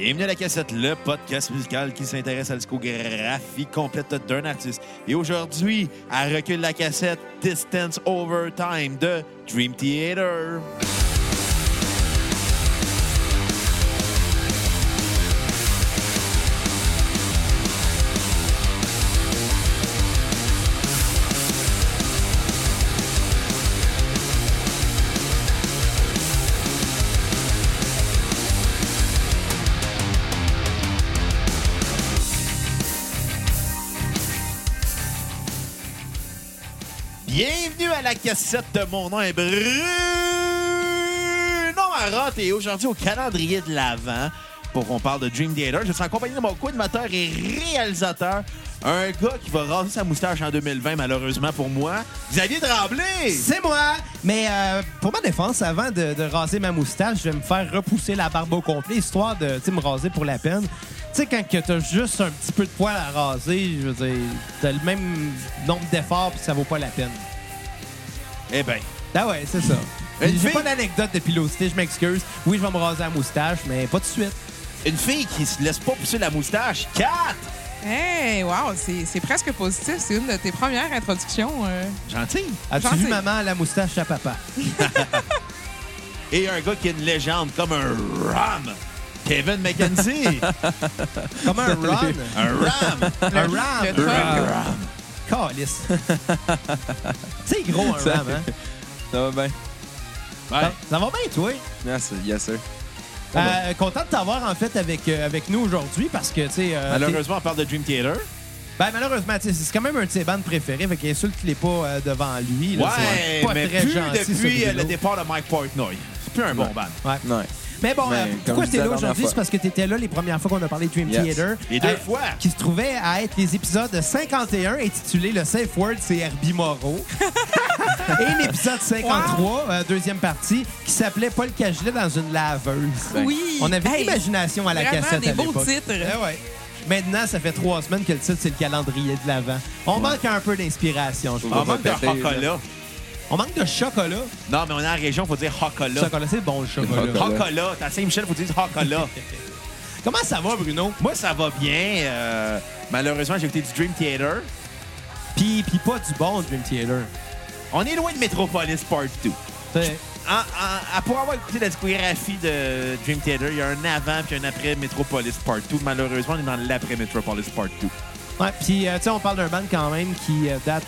Bienvenue à la cassette, le podcast musical qui s'intéresse à la discographie complète d'un artiste. Et aujourd'hui, à recul la cassette Distance Over Time de Dream Theater. La cassette de mon nom est Bruno Marotte et aujourd'hui au calendrier de l'Avent pour qu'on parle de Dream Theater. Je suis en compagnie de mon co-animateur et réalisateur, un gars qui va raser sa moustache en 2020 malheureusement pour moi, Xavier Tremblay. C'est moi! Mais euh, pour ma défense, avant de, raser ma moustache, je vais me faire repousser la barbe au complet, histoire de me raser pour la peine. Tu sais, quand t'as juste un petit peu de poil à raser, je veux dire, t'as le même nombre d'efforts puis ça vaut pas la peine. Eh ben, Ah ouais, c'est ça. Une J'ai fille- pas d'anecdote de pilosité, je m'excuse. Oui, je vais me raser la moustache, mais pas tout de suite. une fille qui se laisse pas pousser la moustache, Kat! Hey, wow, c'est c'est presque positif. C'est une de tes premières introductions. euh. Gentil. As-tu Gentil. vu maman la moustache à papa? Et un gars qui est une légende comme un ram, Kevin McKenzie. Comme un run. un ram. un ram. Calice. C'est gros un Ça- ram, hein? Ça va bien. Ouais. Ça, ça va bien, toi? Merci, yes sir. Euh, content de t'avoir en fait avec, euh, avec nous aujourd'hui parce que tu sais. euh, Malheureusement, on parle de Dream Theater. Ben, malheureusement, tu sais, c'est quand même un de ses bandes préférées, fait qu'insulte-les pas euh, devant lui. là, Ouais, pas mais très plus gentil, depuis le départ de Mike Portnoy. C'est plus un bon Ouais. band. Ouais. Ouais. Mais bon, Mais euh, pourquoi je t'es là aujourd'hui? C'est parce que t'étais là les premières fois qu'on a parlé de Dream Yes. Theater. Les deux Euh, fois. Qui se trouvait à être les épisodes 51 intitulés Le Safe Word, c'est Herbie Moreau. Et l'épisode 53, euh, deuxième partie, qui s'appelait Paul Cagelet dans une laveuse. Ben, Oui. On avait Hey, l'imagination à la cassette des à beaux titres. Eh ouais. Maintenant, ça fait trois semaines que le titre, c'est le calendrier de l'avant. On manque un peu d'inspiration, je On manque de chocolat. On manque de chocolat. Non, mais on est en région, faut dire chocolat. Chocolat, c'est bon, le chocolat. Chocolat. À Saint-Michel, faut dire chocolat. Comment ça va, Bruno? Moi, ça va bien. euh, malheureusement, j'ai écouté du Dream Theater. Puis, puis pas du bon Dream Theater. On est loin de Metropolis Part 2. T'sais, En- en- à- pour avoir écouté la discographie de Dream Theater, il y a un avant puis un après Metropolis Part 2. Malheureusement, on est dans l'après Metropolis Part 2. Ouais, puis euh, tu sais, on parle d'un band quand même qui euh, date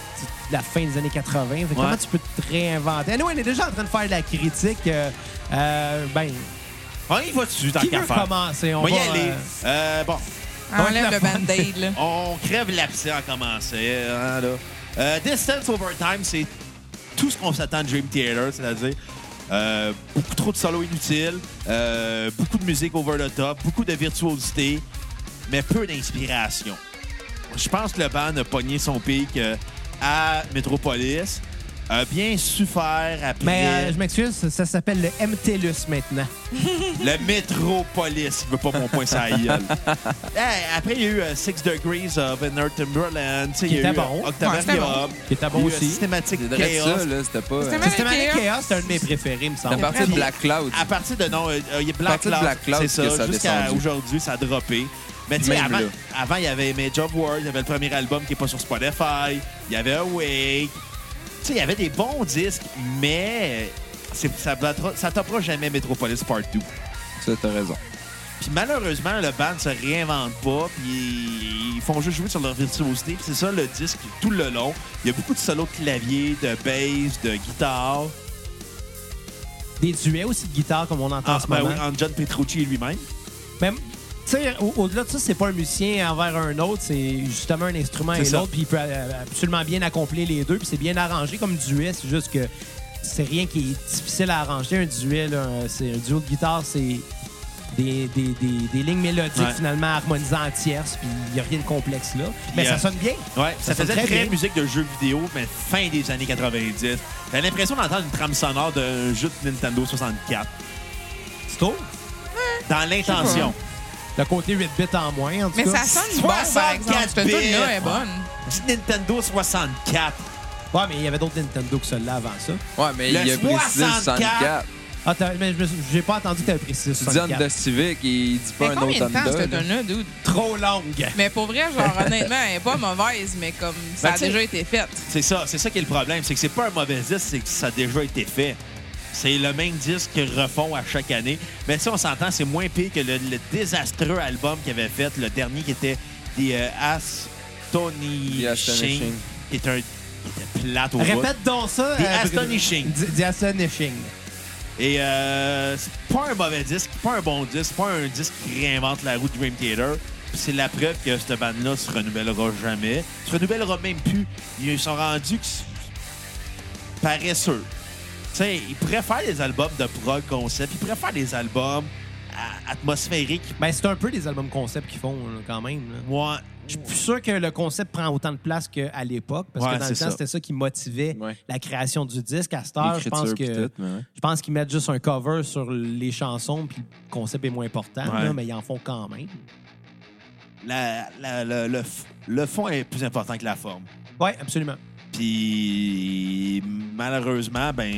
de la fin des années 80. Fait que Comment tu peux te réinventer? Anyway, on est déjà en train de faire de la critique. euh, euh, ben, On y va dessus, tant qui qu'à veut faire. commencer? On On va y aller. euh, Euh, bon, Enlève Ouais, le band-aid, là. on crève l'abcès en commençant. hein, là. Euh, Distance Over Time, c'est tout ce qu'on s'attend de Dream Theater, c'est-à-dire euh, beaucoup trop de solos inutiles, euh, beaucoup de musique over the top, beaucoup de virtuosité, mais peu d'inspiration. Je pense que le band a pogné son pic euh, à Metropolis, a bien su faire après Mais euh, je m'excuse, ça, ça s'appelle le MTLUS maintenant. le Metropolis. Je veux pas mon point la gueule. Hey, après, il y a eu euh, Six Degrees of Inner Timberland. il y a était eu, bon. euh, Octavarium. Qui était Il y bon a eu, aussi. Vrai Chaos. ça, là. C'était pas. Systematic Chaos? C'est un de mes préférés, me semble. À partir de Black Cloud. À partir de non, il y a Black Cloud, Black Cloud c'est ça, ça jusqu'à aujourd'hui, ça a droppé. Mais tu sais, avant, il y avait Image of War, il y avait le premier album qui n'est pas sur Spotify, il y avait Awake. Tu sais, il y avait des bons disques, mais c'est- ça ça toppera jamais Metropolis Part 2. Ça, t'as raison. Puis malheureusement, le band se réinvente pas, puis ils font juste jouer sur leur virtuosité. Puis c'est ça le disque tout le long. Il y a beaucoup de solos de clavier, de bass, de guitare. Des duets aussi de guitare, comme on entend en Ah, ce ben moment. oui, entre John Petrucci et lui-même. Mais, tu sais, au- au-delà de ça, c'est pas un musicien envers un autre, c'est justement un instrument et l'autre, puis il peut euh, absolument bien accomplir les deux, puis c'est bien arrangé comme duet, c'est juste que c'est rien qui est difficile à arranger. Un duet, c'est un duo de guitare, c'est des, des- des- des lignes mélodiques Ouais. finalement harmonisées en tierces, puis il n'y a rien de complexe là. Mais euh, ça sonne bien. Ouais, ça, faisait très très, bien. musique de jeux vidéo, mais fin des années 90. T'as l'impression d'entendre une trame sonore d'un jeu de Nintendo 64. C'est tout. Dans l'intention. Le côté 8 bits en moins, en tout Mais cas. ça sonne bon, par 64 exemple. Cette bits. tune-là est bonne. Nintendo 64. Ouais, mais il y avait d'autres Nintendo que ceux-là avant ça. Ouais, mais Le il a précisé le 64. 64. Ah, t'as- mais je me suis- j'ai pas entendu que t'avais précisé Tu dis 64. Honda Civic, il dit Mais pas un combien autre de temps, Honda. cette là. tonne-là, dude? Trop longue. Mais pour vrai, genre, honnêtement, elle est pas mauvaise, mais comme ça Ben, a tu sais- déjà été fait. C'est ça, c'est ça qui est le problème. C'est que c'est pas un mauvais disque, c'est que ça a déjà été fait. C'est le même disque qu'ils refont à chaque année. Mais si on s'entend, c'est moins pire que le, le désastreux album qu'ils avaient fait, le dernier qui était The euh, Astonishing, qui est un qui était plate au bout. Répète donc ça. The euh, Astonishing. The, The Astonishing. Et euh, c'est pas un mauvais disque, pas un bon disque, c'est pas un disque qui réinvente la roue de Dream Theater. C'est la preuve que cette bande-là se renouvellera jamais. Se renouvellera même plus. Ils sont rendus paresseux. Sais, ils faire des albums de prog concept, ils faire des albums à- atmosphériques. Ben, c'est un peu des albums concept qu'ils font, là, quand même. là. Moi, Je suis plus sûr que le concept prend autant de place qu'à l'époque, parce Ouais, que dans le temps, c'était ça qui motivait Ouais. la création du disque. À cette heure, je pense que je qu'ils mettent juste un cover sur les chansons, puis le concept est moins important, Ouais. là, mais ils en font quand même. la- la- le, le fond est plus important que la forme. Oui, absolument. Puis malheureusement, ben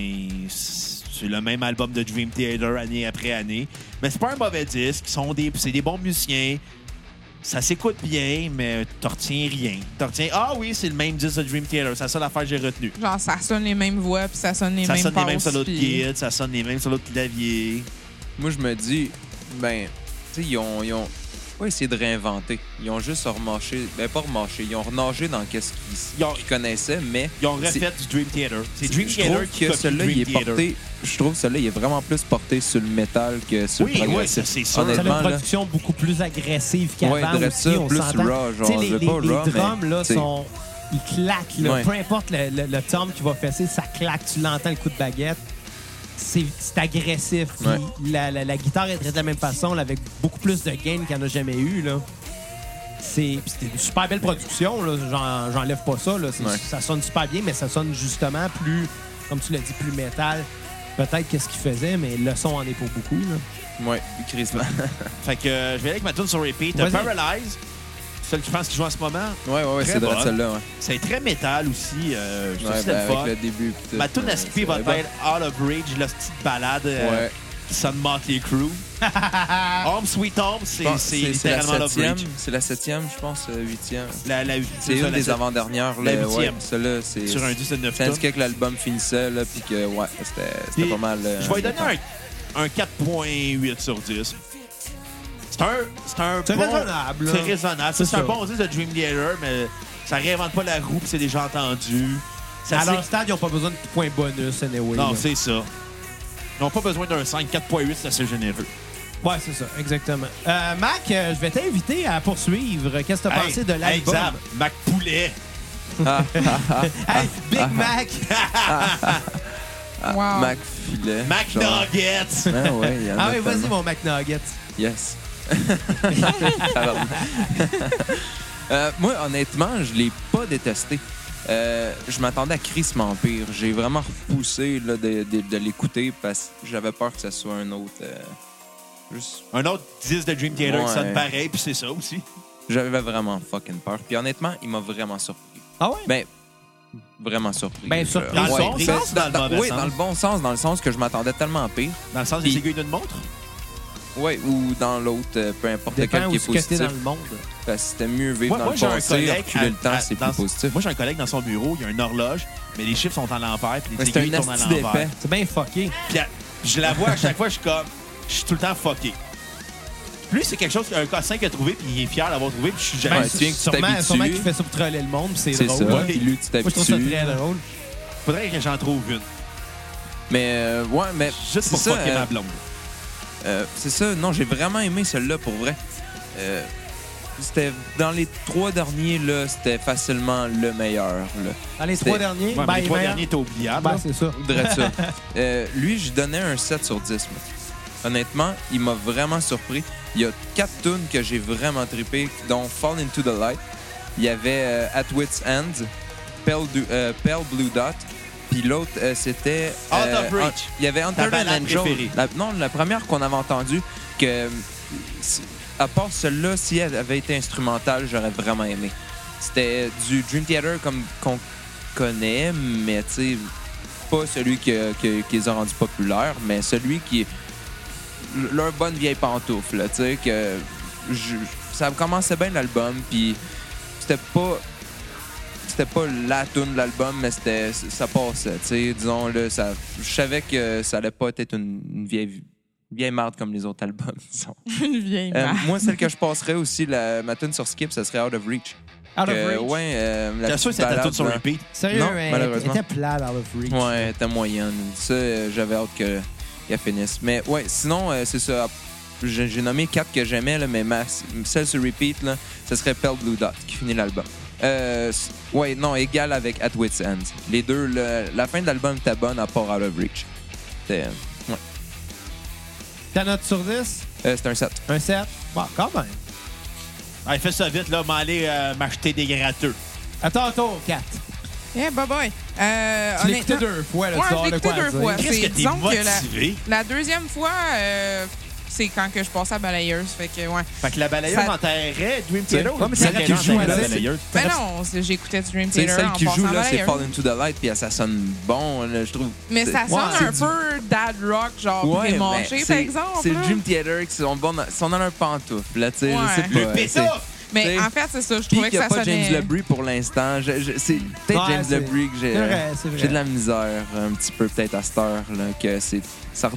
c'est le même album de Dream Theater année après année. Mais c'est pas un mauvais disque. Ils sont des, c'est des bons musiciens. Ça s'écoute bien, mais t'en retiens rien. T'en retiens, ah oui, c'est le même disque de Dream Theater. C'est la seule affaire que j'ai retenue. Genre, ça sonne les mêmes voix, puis ça sonne les Ça mêmes sonne les mêmes solos de kit, ça sonne les mêmes solos de clavier. Moi, je me dis, ben, tu sais, ils ont, ils ont pas essayé de réinventer. Ils ont juste remarché, ben pas remarché, ils ont renagé dans qu'est-ce qu'ils connaissaient, mais Ils ont refait du Dream Theater. C'est Dream je Theater trouve qui que celui-là, il Dream est porté. Je trouve que celui-là, il est vraiment plus porté sur le métal que sur Oui, le oui, progressif. ça, c'est Honnêtement, une là, production beaucoup plus agressive qu'avant Ouais, aussi, ça, on plus raw, genre, les, je veux les- pas les raw, mais, drums, là, sont... Ils claquent, là. Ouais. Peu importe le, le, le tom qui va fesser, ça claque, tu l'entends, le coup de baguette. C'est agressif. Ouais. la, la- la guitare est traitée de la même façon, là, avec beaucoup plus de gain qu'il n'y en a jamais eu, là. C'est une super belle production, J'enlève pas ça, là. Ouais. Ça sonne super bien, mais ça sonne justement plus, comme tu l'as dit, plus métal. Peut-être qu'est-ce qu'il faisait, mais le son en est pour beaucoup, là. Ouais, crissement. Fait que euh, je vais aller avec ma tune sur repeat. Paralyze, celle que je pense qu'il joue en ce moment. Ouais, ouais, c'est bonne. celle-là, ouais. C'est très métal aussi. Euh, je Ouais, ben, fun. avec le début. tout, Ma tune à c'est va vrai. être Out of Bridge, la petite balade euh, Ouais. qui sonne Motley Crue. Home Sweet Home, c'est la littéralement of septième, c'est la septième, je pense, euh, huitième. La, la, C'est une la- des avant-dernières. la ouais, huitième. Celle-là, c'est. Sur un disque de 9 Ça tonnes. indiquait que l'album finissait, là, puis que, ouais, c'était pas mal. euh, Je vais lui donner un 4.8 sur 10. C'est un, c'est un C'est bon- raisonnable. C'est raisonnable. C'est un bon disque de Dream Theater, mais ça réinvente pas la roue, puis c'est déjà entendu. Ça À leur stade, ils n'ont pas besoin de points bonus, anyway. Non, c'est ça. Ils n'ont pas besoin d'un 5. 4.8, c'est assez généreux. Ouais, c'est ça, exactement. Euh, Mac, euh, je vais t'inviter à poursuivre. Qu'est-ce que tu as Hey, pensé de hey, l'album? Zab, Mac Poulet. hey, Big Mac! Wow. Mac Filet. Mac genre. Nuggets. Ah ouais, ah oui, vas-y, mon Mac Nugget. Yes. Euh, moi, honnêtement, je l'ai pas détesté. Euh, je m'attendais à Chris Vampire. J'ai vraiment repoussé là, de, de- de l'écouter parce que j'avais peur que ce soit un autre. euh, juste- Un autre disque de Dream Theater qui Ouais. sonne pareil, puis c'est ça aussi. J'avais vraiment fucking peur. Puis honnêtement, il m'a vraiment surpris. Ah ouais? Ben, vraiment surpris. Ben, surpris. Dans Ouais, dans le mauvais oui, sens? dans le bon sens, dans le sens que je m'attendais tellement pire. Dans le sens des aiguilles d'une montre? Ouais, ou dans l'autre, euh, peu importe Dépend lequel où qui est ce que t'es positif. dans le monde. Parce que c'était mieux vivre Moi, dans moi, le j'ai un passé, reculer le temps, c'est plus positif. Moi, j'ai un collègue dans son bureau, il y a une horloge, mais les chiffres sont à l'envers, puis les c'est aiguilles tournent à l'envers. C'est bien fucké. Puis je la vois à chaque fois, je suis comme. Je suis tout le temps fucké. Lui, c'est quelque chose qu'un cassin qu'il a trouvé, puis il est fier d'avoir trouvé, puis je suis jamais. Tu tu sûrement, sûrement qu'il fait ça pour troller le monde, puis c'est C'est drôle. ça. Puis lui, tu Moi, je trouve ça très drôle. Faudrait que j'en trouve une. Mais euh, ouais, mais Juste c'est pour ça. fucker euh, ma blonde. Euh, c'est ça. Non, j'ai vraiment aimé celui-là pour vrai. Euh, c'était dans les trois derniers là, c'était facilement le meilleur. Là. Dans les trois derniers, Ouais, ben, les trois meilleur- derniers étaient oubliables. Ben, c'est ça. Euh, lui, je donnais un 7 sur 10. moi. Honnêtement, il m'a vraiment surpris. Il y a quatre tunes que j'ai vraiment trippé, dont Fall Into the Light. Il y avait euh, At Wit's End, Pale, Du- euh, Pale Blue Dot, puis l'autre, euh, c'était... Out euh, of Reach. Il y avait Hunter and Angel. La- non, la première qu'on avait entendue, que à part celle-là, si elle avait été instrumentale, j'aurais vraiment aimé. C'était du Dream Theater comme qu'on connaît, mais tu sais, pas celui que- que- qui les a rendus populaires, mais celui qui leur bonne vieille pantoufle, tu sais, que je- ça commençait bien l'album, puis c'était pas c'était pas la tune de l'album, mais c'était ça passait, tu sais, disons là, ça je savais que ça allait pas être une, une vieille vieille marde comme les autres albums, disons. Une vieille Euh, marde. moi, celle que je passerais aussi, la, ma tune sur Skip, ça serait Out of Reach. Out of Reach. Ouais, euh, la T'as sûr que c'était tout sur repeat? Sérieux, Non, elle malheureusement. était plate, Out of Reach. Ouais, elle était moyenne. Ça, euh, j'avais hâte que- qu'elle finisse. Mais ouais, sinon, euh, c'est ça. J'ai nommé quatre que j'aimais, là, mais ma, celle sur repeat, là, ce serait Pale Blue Dot qui finit l'album. Euh, ouais, non, égal avec At Wit's End. Les deux, le- la fin de l'album était bonne à part Out of Reach. C'était ouais. Ta note sur 10? Euh, c'était un 7. Un 7? Bon, quand même. Allez, fais ça vite, là, m'aller euh, m'acheter des gratteux. Attends, tour 4. Eh, bye bye. Euh, Tu l'as écouté deux fois, là, Ouais, tu je l'ai écouté deux fois. Qu'est-ce C'est- que t'es disons que la- motivé? La deuxième fois, euh, c'est quand que je passais à balayeuse. Fait que, ouais. Fait que la balayeuse Ça- enterrait Dream Theater. Ouais, mais ça celle qui joue à la balayeuse. Ben non, c'est- j'écoutais du Dream C'est Theater celle en qui joue, là, c'est. Fall Into the Light, puis ça sonne bon, là, je trouve. Mais ça sonne Ouais, un c'est peu dad rock, genre Ouais, pré-mâché, mais par c'est- exemple. C'est le. Dream Theater qui sont bons sont dans leur pantoufle, là, tu sais, Ouais. je sais Le pas. pétouf! c'est- Mais t'sais, en fait, c'est ça. Je trouvais que n'y ça a pas sonnait... James LeBrie pour l'instant. C'est peut-être Ouais, James c'est- LeBrie que j'ai C'est c'est vrai. j'ai de la misère un petit peu peut-être à cette heure là, que c'est ça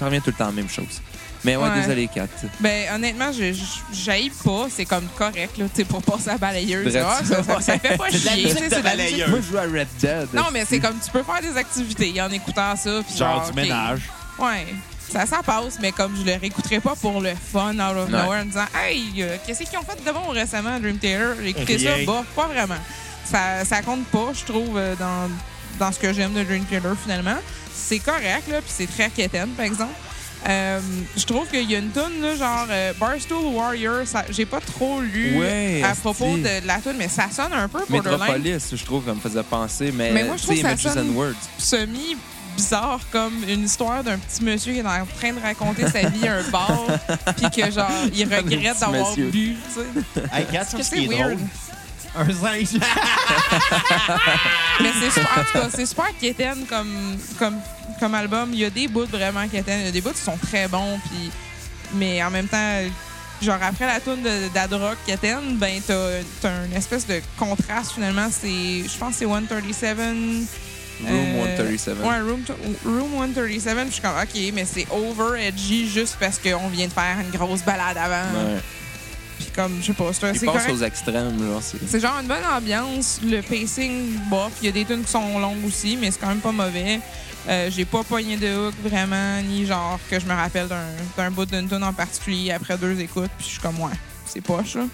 revient tout le temps à la même chose. Mais ouais, Ouais. désolé Kat. Ben, honnêtement, je j'aille pas. C'est comme correct, là, tu sais, pour passer à balayeuse. Ça, ça, ça fait pas chier. c'est balayeuse. Moi je joue à Red Dead. Non, mais c'est comme tu peux faire des activités en écoutant ça. Puis Genre genre, du ménage. Ouais. Ça, ça passe, mais comme je le réécouterais pas pour le fun out of nowhere en disant Hey, euh, qu'est-ce qu'ils ont fait de bon récemment, Dream Theater? J'ai écouté ça, bah, pas vraiment. Ça, ça compte pas, je trouve, euh, dans, dans ce que j'aime de Dream Theater finalement. C'est correct, là, puis c'est très quétaine, par exemple. Euh, je trouve qu'il y a une tonne, là, genre euh, Barstool Warrior, j'ai pas trop lu Ouais, à propos de, de la tune, mais ça sonne un peu borderline Metropolis, je trouve, ça me faisait penser. Mais, Mais moi, je trouve que ça sonne- Words. semi bizarre comme une histoire d'un petit monsieur qui est en train de raconter sa vie à un bar puis que genre il regrette d'avoir bu tu sais Hey, Kat, Parce que ce c'est qui est weird? drôle. Un 5. mais c'est super en tout cas c'est super quétaine comme comme comme album il y a des bouts vraiment y a des bouts qui sont très bons puis mais en même temps genre après la tune d'Adrock quétaine ben t'as t'as une espèce de contraste finalement c'est je pense que c'est 137 Room Euh, 137. Ouais, Room, Room 137. puis Je suis comme, OK, mais c'est over edgy juste parce qu'on vient de faire une grosse balade avant. Ouais. Puis comme, je sais pas, c'est Il passe correct. aux extrêmes. Genre, c'est- C'est genre une bonne ambiance. Le pacing, bof. Il y a des tunes qui sont longues aussi, mais c'est quand même pas mauvais. Euh, J'ai pas pogné de hook vraiment, ni genre que je me rappelle d'un bout d'une tune en particulier après deux écoutes. Puis je suis comme, ouais, c'est poche, là.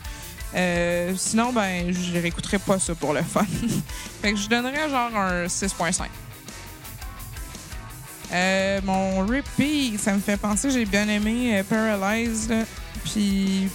Euh, sinon, ben, je réécouterai pas ça pour le fun. fait que je donnerais genre un 6.5. Euh, mon repeat, ça me fait penser, j'ai bien aimé euh, Paralyzed. Puis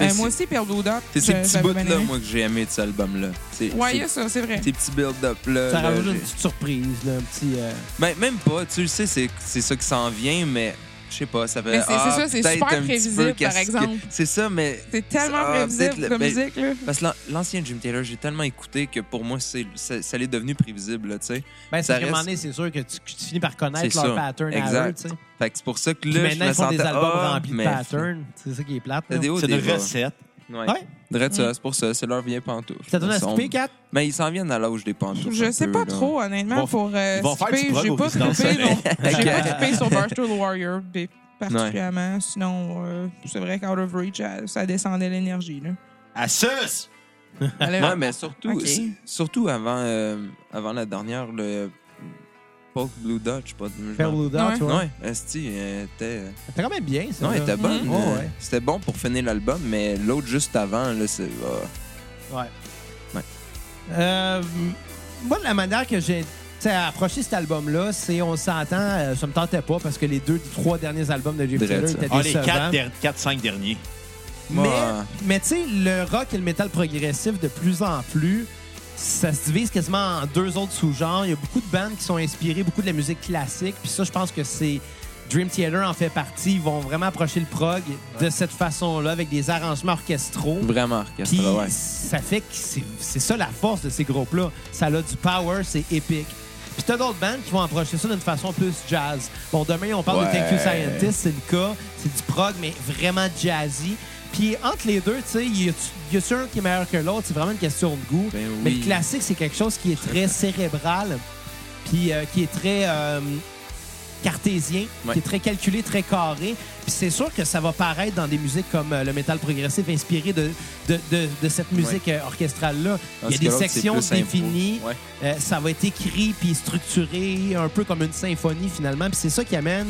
euh, moi aussi, Père Dot. C'est ces petits bouts-là, moi, que j'ai aimé de cet album-là. C'est Ouais, il y c'est- a ça, c'est vrai. ces petits build-up-là. Ça là, rajoute une petite surprise, là, un petit. euh, Ben, même pas, tu le sais, c'est c'est ça qui s'en vient, mais je sais pas, ça fait. Mais c'est- c'est ah, ça, c'est peut-être super prévisible, peu par exemple. C'est ça, mais. C'est tellement Ah, prévisible peut-être le- comme ben, musique, là. Parce que l'an- l'ancien Jim Taylor, j'ai tellement écouté que pour moi, c'est ça, ça l'est devenu prévisible, là, tu sais. Ben, Ça c'est qu'à un moment reste- donné, c'est sûr que tu, que tu finis par connaître leur ça. pattern à Exact. eux, tu sais. Fait que c'est pour ça que Puis là, je maintenant, me ils font des albums ah, remplis de mais- patterns. C'est ça qui est plate. C'est des une recette. Ouais. Ouais. Drette ça, c'est pour ça, c'est leur vieille pantoufle. Ça donne à skipper, 4? Mais ils s'en viennent à l'âge des pantoufles. Je sais peu, pas là. trop, honnêtement, vont- pour euh, faire skipper. J'ai pas trippé, non. Sur Barstool Warrior particulièrement. Sinon, euh, c'est vrai qu'Out of Reach, euh, ça descendait l'énergie. là. À sus! Ouais, mais surtout, surtout avant, euh, avant la dernière, le Polk Blue Dutch, pas de. Pale Blue Dot, Ouais. Ouais, Esti, elle était. C'était quand même bien, ça. Non, elle était bonne. Ouais, euh, ouais. C'était bon pour finir l'album, mais l'autre juste avant, là, c'est. ah. Ouais. Ouais. Euh, moi, la manière que j'ai tu sais, approché cet album-là, c'est on s'entend, euh, ça me tentait pas parce que les deux, trois derniers albums de Drette, Taylor étaient Ah, les décevants. 4-5 derniers. Mais, mais tu sais, le rock et le métal progressif, de plus en plus, ça se divise quasiment en deux autres sous-genres. Il y a beaucoup de bandes qui sont inspirées, beaucoup de la musique classique. Puis ça, je pense que c'est. Dream Theater en fait partie. Ils vont vraiment approcher le prog de cette façon-là, avec des arrangements orchestraux. Vraiment orchestre, Puis ouais. ça fait que c'est ça la force de ces groupes-là. Ça a du power, c'est épique. Puis t'as d'autres bands qui vont approcher ça d'une façon plus jazz. Bon, demain, on parle de. Thank You Scientist, c'est le cas. C'est du prog, mais vraiment jazzy. Puis entre les deux, tu sais, il y a- il y a un qui est meilleur que l'autre? C'est vraiment une question de goût. Ben Mais le classique, c'est quelque chose qui est très cérébral, puis euh, qui est très euh, cartésien, Ouais. qui est très calculé, très carré. Puis c'est sûr que ça va paraître dans des musiques comme euh, le métal progressif, inspiré de, de, de- de cette musique orchestrale-là. Il y a des sections définies. Ouais. Ça va être écrit puis structuré un peu comme une symphonie finalement. Puis c'est ça qui amène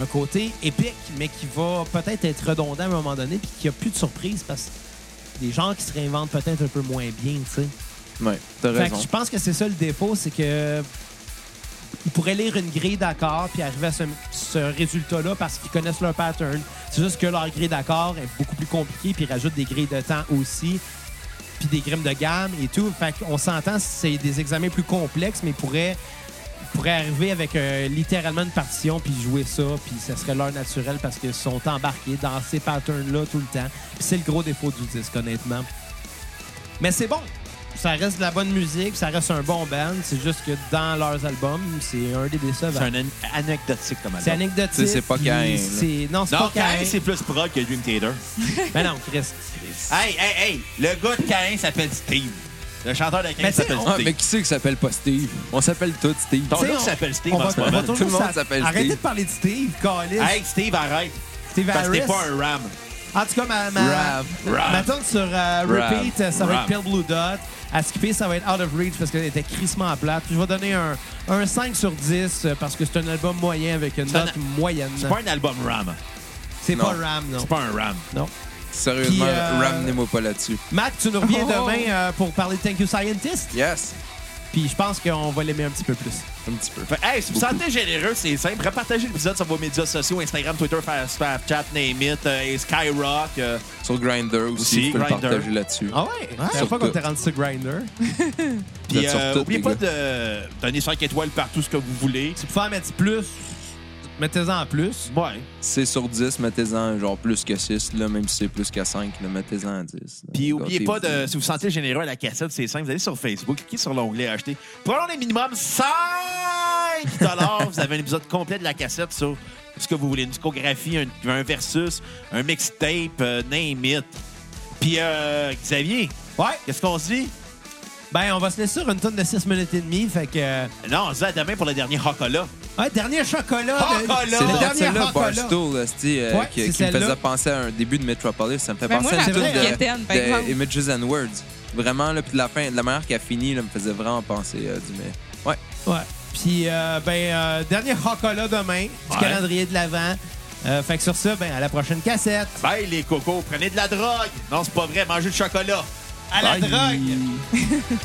un côté épique, mais qui va peut-être être redondant à un moment donné puis qui a plus de surprise parce que des gens qui se réinventent peut-être un peu moins bien, tu sais. Ouais, t'as raison. je pense que c'est ça le défaut, c'est que ils pourraient lire une grille d'accords puis arriver à ce, ce résultat-là parce qu'ils connaissent leur pattern. C'est juste que leur grille d'accords est beaucoup plus compliquée puis ils rajoutent des grilles de temps aussi puis des grimmes de gamme et tout. Fait qu'on s'entend, c'est des examens plus complexes, mais ils pourraient, pourraient arriver avec euh, littéralement une partition puis jouer ça, puis ça serait leur naturel parce qu'ils sont embarqués dans ces patterns-là tout le temps. C'est le gros défaut du disque, honnêtement. Mais c'est bon. Ça reste de la bonne musique, ça reste un bon band. C'est juste que dans leurs albums, c'est un des décevants. C'est un an- anecdotique comme C'est album. anecdotique. Tu sais, c'est pas c'est- Non, c'est pas. Cain, c'est plus prog que Dream Theater. Ben non, Chris. Hey, hey, hey! Le gars de Cain s'appelle Steve. Le chanteur de sais, s'appelle on- Ah, Steve. mais qui c'est qui s'appelle pas Steve? On s'appelle tous Steve. Ton T'sais, gars on- s'appelle Steve On va, en ce on va moment. toujours Tout le monde s'a- s'appelle Arrêtez Steve. de parler de Steve, Callis. Hey, Steve, arrête. Steve Parce que t'es Harris. pas un ram. En tout cas, ma, ma, Rav. Rav. ma tune sur euh, repeat, euh, ça va Rav. être Pale Blue Dot. À skipper, ça va être Out of Reach parce qu'elle était crissement plate. Puis je vais donner un, un 5 sur 10 euh, parce que c'est un album moyen avec une C'est un- note moyenne. C'est pas un album ram. C'est Non. pas Ram, non. C'est pas un ram. non. Sérieusement, euh, ramenez-moi pas là-dessus. Mac, tu nous reviens Oh. demain euh, pour parler de Thank You Scientist. Yes! Puis je pense qu'on va l'aimer un petit peu plus. Un petit peu. Fait, hey, si vous sentez généreux, c'est simple. Repartagez l'épisode sur vos médias sociaux, Instagram, Twitter, Facebook, Snapchat, Name It, euh, et Skyrock. euh, Sur Grindr aussi, Aussi, Grindr. partager là-dessus. Ah ouais? Je savais Sur pas qu'on était rendu sur Grindr. Puis euh, tout, oubliez les pas gars. de donner 5 étoiles partout ce que vous voulez. Si vous pouvez en mettre plus, mettez-en en plus. Ouais. C'est sur 10, mettez-en genre plus que 6, là, même si c'est plus que 5, là, mettez-en à 10. là. Puis oubliez pas de, si vous vous sentez généreux à la cassette, c'est simple, vous allez sur Facebook, cliquez sur l'onglet acheter. Pour un minimum 5 vous avez un épisode complet de la cassette sur ce que vous voulez, une discographie, un, un versus, un mixtape, euh, name it. Puis euh, Xavier, Ouais. qu'est-ce qu'on se dit? Ben, on va se laisser sur une tonne de 6 minutes et demie. Fait que. euh, Non, on se dit à demain pour le dernier Hokola. Ouais, dernier chocolat. C'est le dernier chocolat. Barstool, euh, Ouais, qui, me faisait penser à un début de Metropolis. Ça me fait Ben, penser moi, à la une de, de. Images and Words. Vraiment, là, puis de la fin, de la manière qu'elle a fini, là, me faisait vraiment penser euh, du mais. Ouais. Ouais. Puis, euh, ben, euh, dernier chocolat demain du Ouais. calendrier de l'Avent. Euh, fait que sur ça, ben, à la prochaine cassette. Bye les cocos, prenez de la drogue. Non, c'est pas vrai, mangez du chocolat. À la Bye. drogue.